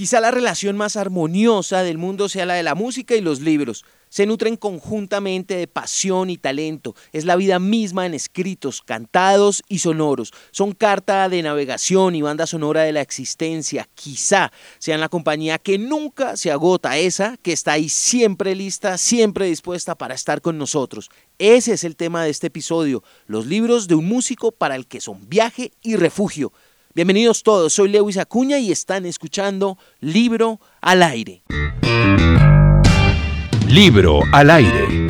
Quizá la relación más armoniosa del mundo sea la de la música y los libros. Se nutren conjuntamente de pasión y talento. Es la vida misma en escritos, cantados y sonoros. Son carta de navegación y banda sonora de la existencia. Quizá sean la compañía que nunca se agota, esa que está ahí siempre lista, siempre dispuesta para estar con nosotros. Ese es el tema de este episodio, los libros de un músico para el que son viaje y refugio. Bienvenidos todos, soy Lewis Acuña y están escuchando Libro al Aire. Libro al Aire.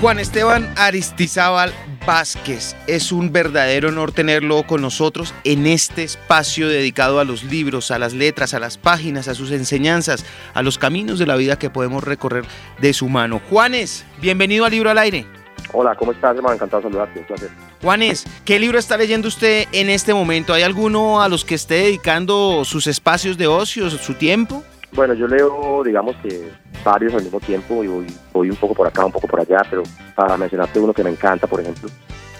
Juan Esteban Aristizábal Vázquez, es un verdadero honor tenerlo con nosotros en este espacio dedicado a los libros, a las letras, a las páginas, a sus enseñanzas, a los caminos de la vida que podemos recorrer de su mano. Juanes, bienvenido a Libro al Aire. Hola, ¿cómo estás, hermano? Encantado de saludarte, un placer. Juanes, ¿qué libro está leyendo usted en este momento? ¿Hay alguno a los que esté dedicando sus espacios de ocio, su tiempo? Bueno, yo leo, digamos que varios al mismo tiempo y voy, un poco por acá, un poco por allá, pero para mencionarte uno que me encanta, por ejemplo.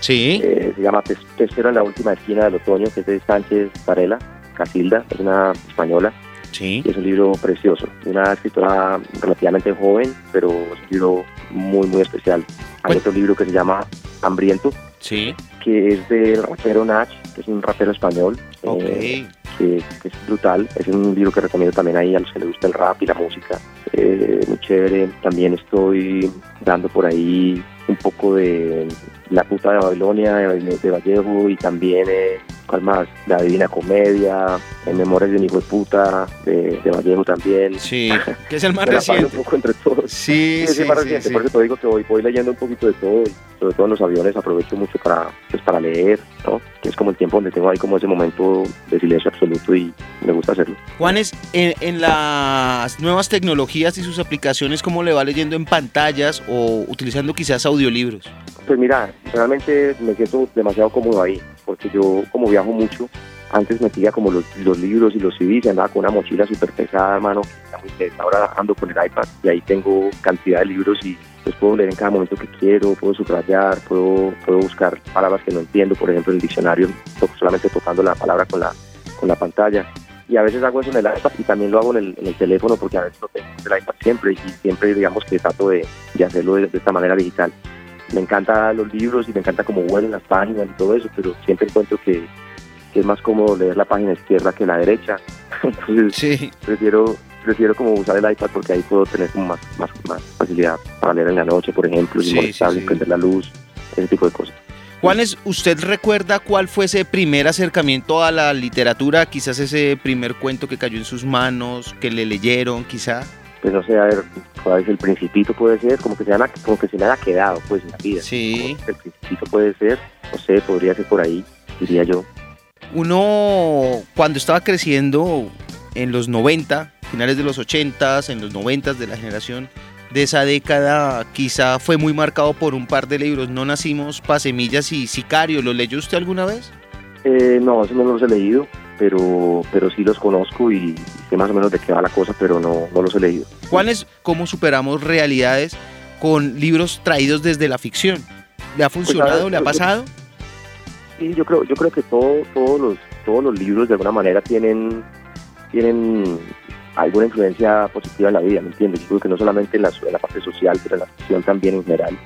Sí. Eh, se llama Pesquero en la última esquina del otoño, que es de Sánchez Varela, Casilda, es una española. Sí. es un libro precioso, una escritora relativamente joven, pero es un libro muy, muy especial. Hay otro libro que se llama Hambriento, sí. que es del rapero Nach, que es un rapero español. Eh, que, es brutal. Es un libro que recomiendo también ahí a los que les gusta el rap y la música. Eh, muy chévere. También estoy dando por ahí un poco de La puta de Babilonia de, Vallejo y también, eh, ¿cuál más? La Divina Comedia, En Memorias de un hijo de puta de, Vallejo también. Sí, que es el más reciente. un poco entre todos. Sí, sí, es el más reciente. Por eso te digo que voy, voy leyendo un poquito de todo sobre todo en los aviones aprovecho mucho para, pues, para leer, ¿no? Que es como el tiempo donde tengo ahí como ese momento de silencio absoluto y me gusta hacerlo. Juanes, en, en las nuevas tecnologías y sus aplicaciones, ¿cómo le va leyendo en pantallas o utilizando quizás audiolibros? Pues mira, realmente me siento demasiado cómodo ahí, porque yo como viajo mucho, antes metía como los, libros y los CDs andaba con una mochila súper pesada, hermano, ahora ando con el iPad y ahí tengo cantidad de libros y los puedo leer en cada momento que quiero, puedo subrayar, puedo, puedo buscar palabras que no entiendo, por ejemplo en el diccionario, solamente tocando la palabra con la, con la pantalla. Y a veces hago eso en el iPad y también lo hago en el, teléfono porque a veces lo tengo en el iPad siempre y siempre digamos que trato de, hacerlo de, esta manera digital. Me encantan los libros y me encanta cómo huelen las páginas y todo eso, pero siempre encuentro que, es más cómodo leer la página izquierda que la derecha. Entonces sí. prefiero prefiero como usar el iPad porque ahí puedo tener como más, más, más facilidad para leer en la noche, por ejemplo, sin molestar, prender la luz, ese tipo de cosas. Juanes, ¿usted recuerda cuál fue ese primer acercamiento a la literatura? Quizás ese primer cuento que cayó en sus manos, que le leyeron, quizá. Pues no sé, a ver, cuál es el principito puede ser, como que se, como que se le haya quedado pues en la vida. Sí. El principito puede ser, no sé, podría ser por ahí, diría yo. Uno, cuando estaba creciendo en los 90, finales de los 80, en los 90 de la generación de esa década, quizá fue muy marcado por un par de libros. No nacimos, Pasemillas y Sicario. ¿Lo leyó usted alguna vez? Eh, no, eso no los he leído, pero, pero sí los conozco y sé más o menos de qué va la cosa, pero no, no los he leído. ¿Cuáles, cómo superamos realidades con libros traídos desde la ficción? ¿Le ha pues, funcionado? ¿Le ha pasado? Sí, yo creo, yo creo que todo, todos, los, todos los libros de alguna manera tienen, tienen alguna influencia positiva en la vida, ¿me entiendes? Yo creo que no solamente en la, la parte social, pero en la ficción también en general.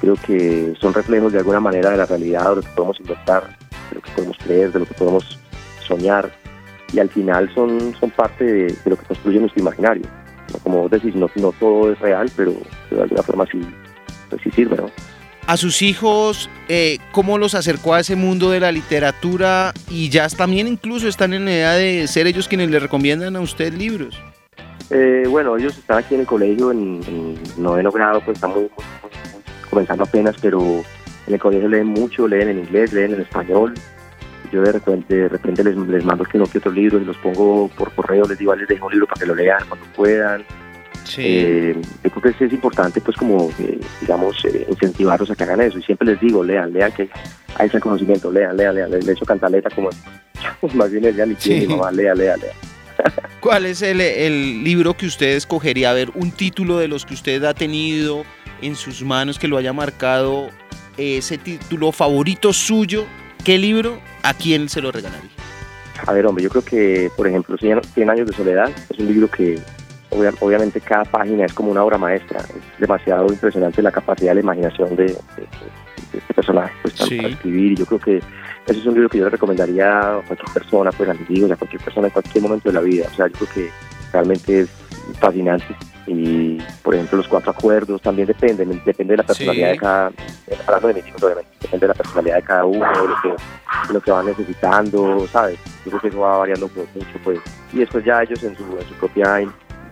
Creo que son reflejos de alguna manera de la realidad, de lo que podemos inventar, de lo que podemos creer, de lo que podemos soñar. Y al final son, son parte de, lo que construye nuestro imaginario. Como vos decís, no, no todo es real, pero, de alguna forma sí, pues sí sirve, ¿no? A sus hijos, eh, cómo los acercó a ese mundo de la literatura y ya también incluso están en la edad de ser ellos quienes le recomiendan a usted libros. Eh, bueno, ellos están aquí en el colegio, en, noveno grado, pues estamos comenzando apenas, pero en el colegio leen mucho, leen en inglés, leen en español. Yo de repente, de repente les, mando que no que otros libros, los pongo por correo, les digo, les dejo un libro para que lo lean cuando puedan. Eh, yo creo que es importante, pues, como, eh, digamos, eh, incentivarlos a que hagan eso. Y siempre les digo, lean, lean, que hay ese conocimiento, lean, lean, lean. Les, he hecho cantaleta como, más bien ya ni sí. mamá, lea, lea, lea. ¿Cuál es el, el, libro que usted escogería? A ver, un título de los que usted ha tenido en sus manos que lo haya marcado, ese título favorito suyo. ¿Qué libro? ¿A quién se lo regalaría? A ver, hombre, yo creo que, por ejemplo, 100 años de soledad es un libro que obviamente cada página es como una obra maestra. Es demasiado impresionante la capacidad de la imaginación de, este personaje pues, para escribir. Y yo creo que ese es un libro que yo le recomendaría a cualquier persona, pues a mis hijos, a cualquier persona en cualquier momento de la vida. O sea, yo creo que realmente es fascinante y por ejemplo los cuatro acuerdos también dependen, depende de la personalidad de cada, hablando de mis hijos obviamente, depende de la personalidad de cada uno, de lo que, lo que van necesitando, ¿sabes? Yo creo que eso va variando mucho pues, y después ya ellos en su, en su propia,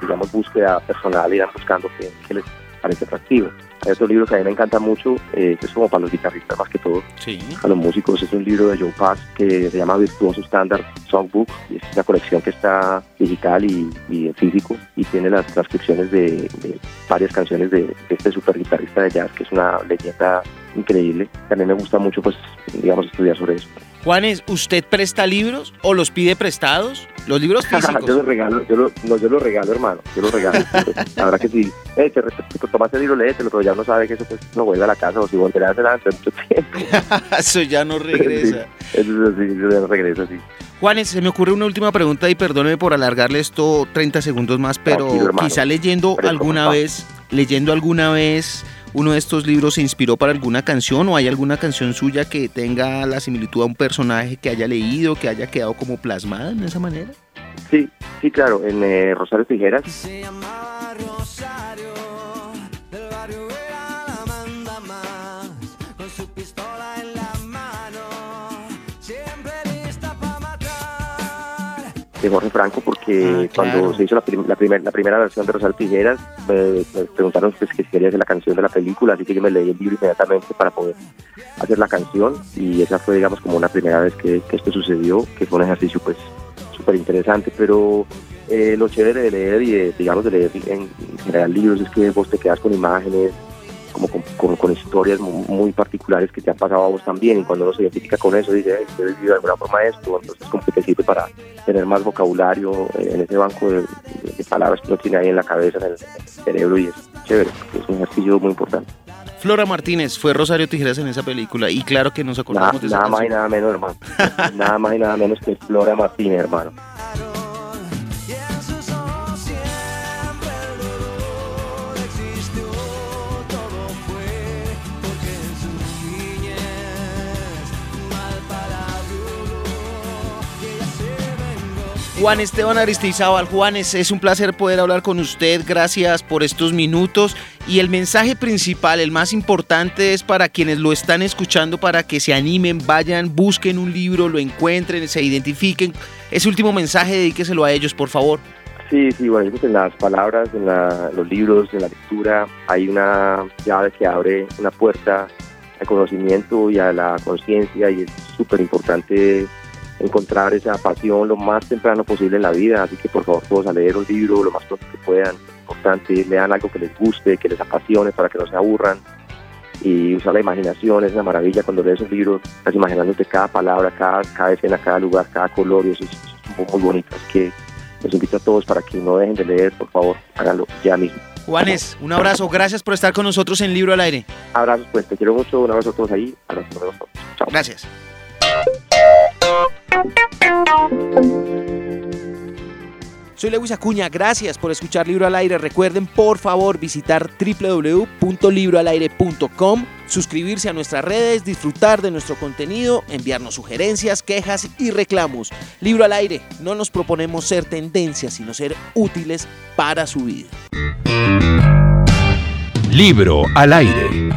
digamos, búsqueda personal irán buscando qué, les parece atractivo. Hay otro libro que a mí me encanta mucho, eh, que es como para los guitarristas más que todo, sí. a los músicos, es un libro de Joe Pass que se llama Virtuoso Standard Songbook, y es una colección que está digital y, en físico, y tiene las transcripciones de, varias canciones de, de, este super guitarrista de jazz, que es una leyenda increíble. También me gusta mucho, pues, digamos, estudiar sobre eso. Juanes, ¿usted presta libros o los pide prestados? Los libros físicos. yo los regalo, yo, lo, no, yo los regalo, hermano. Yo los regalo. la verdad que sí. Eh, te, te, tomaste el libro, léetelo, pero ya no sabe que eso pues no vuelve a la casa o si volverá a hacer mucho tiempo. eso ya no regresa. Sí, eso, sí, eso ya no regresa, sí. Juanes, se me ocurre una última pregunta y perdóneme por alargarle esto 30 segundos más, pero quizá leyendo alguna vez, leyendo alguna vez uno de estos libros se inspiró para alguna canción o hay alguna canción suya que tenga la similitud a un personaje que haya leído, que haya quedado como plasmada en esa manera? Sí, sí, claro, en eh, Rosario Tijeras. De Jorge Franco porque ah, cuando se hizo la, la, la, primera versión de Rosal Tijeras me, preguntaron pues, que si quería hacer la canción de la película, así que yo me leí el libro inmediatamente para poder hacer la canción y esa fue digamos como una primera vez que, esto sucedió, que fue un ejercicio pues súper interesante, pero eh, lo chévere de leer y de, digamos de leer en general libros es que vos te quedas con imágenes, como con, historias muy, particulares que te han pasado a vos también y cuando uno se identifica con eso dice, hey, he vivido de alguna forma esto, entonces como que te sirve para tener más vocabulario en ese banco de, palabras que uno tiene ahí en la cabeza, en el, cerebro y es chévere, es un ejercicio muy importante. Flora Martínez fue Rosario Tijeras en esa película y claro que nos acordamos de esa Nada más y nada menos, hermano. nada más y nada menos que Flora Martínez, hermano. Juan Esteban Aristizábal. Juanes, es un placer poder hablar con usted. Gracias por estos minutos. Y el mensaje principal, el más importante, es para quienes lo están escuchando, para que se animen, vayan, busquen un libro, lo encuentren, se identifiquen. Ese último mensaje, dedíqueselo a ellos, por favor. Sí, sí, bueno, en las palabras, en los libros, en la lectura, hay una llave que abre una puerta al conocimiento y a la conciencia y es súper importante encontrar esa pasión lo más temprano posible en la vida, así que por favor todos a leer un libro lo más pronto que puedan, importante, lean algo que les guste, que les apasione para que no se aburran y usar la imaginación, es una maravilla cuando lees un libro, estás imaginándote cada palabra, cada, cada escena, cada lugar, cada color y eso es, muy bonito, así que los invito a todos para que no dejen de leer, por favor, háganlo ya mismo. Juanes, un abrazo, gracias por estar con nosotros en Libro al Aire. Abrazos, pues te quiero mucho, un abrazo a todos ahí, a los Chao. Gracias. Soy Lewis Acuña, gracias por escuchar Libro al Aire. Recuerden por favor visitar www.libroalaire.com, suscribirse a nuestras redes, disfrutar de nuestro contenido, enviarnos sugerencias, quejas y reclamos. Libro al Aire, no nos proponemos ser tendencias, sino ser útiles para su vida. Libro al Aire.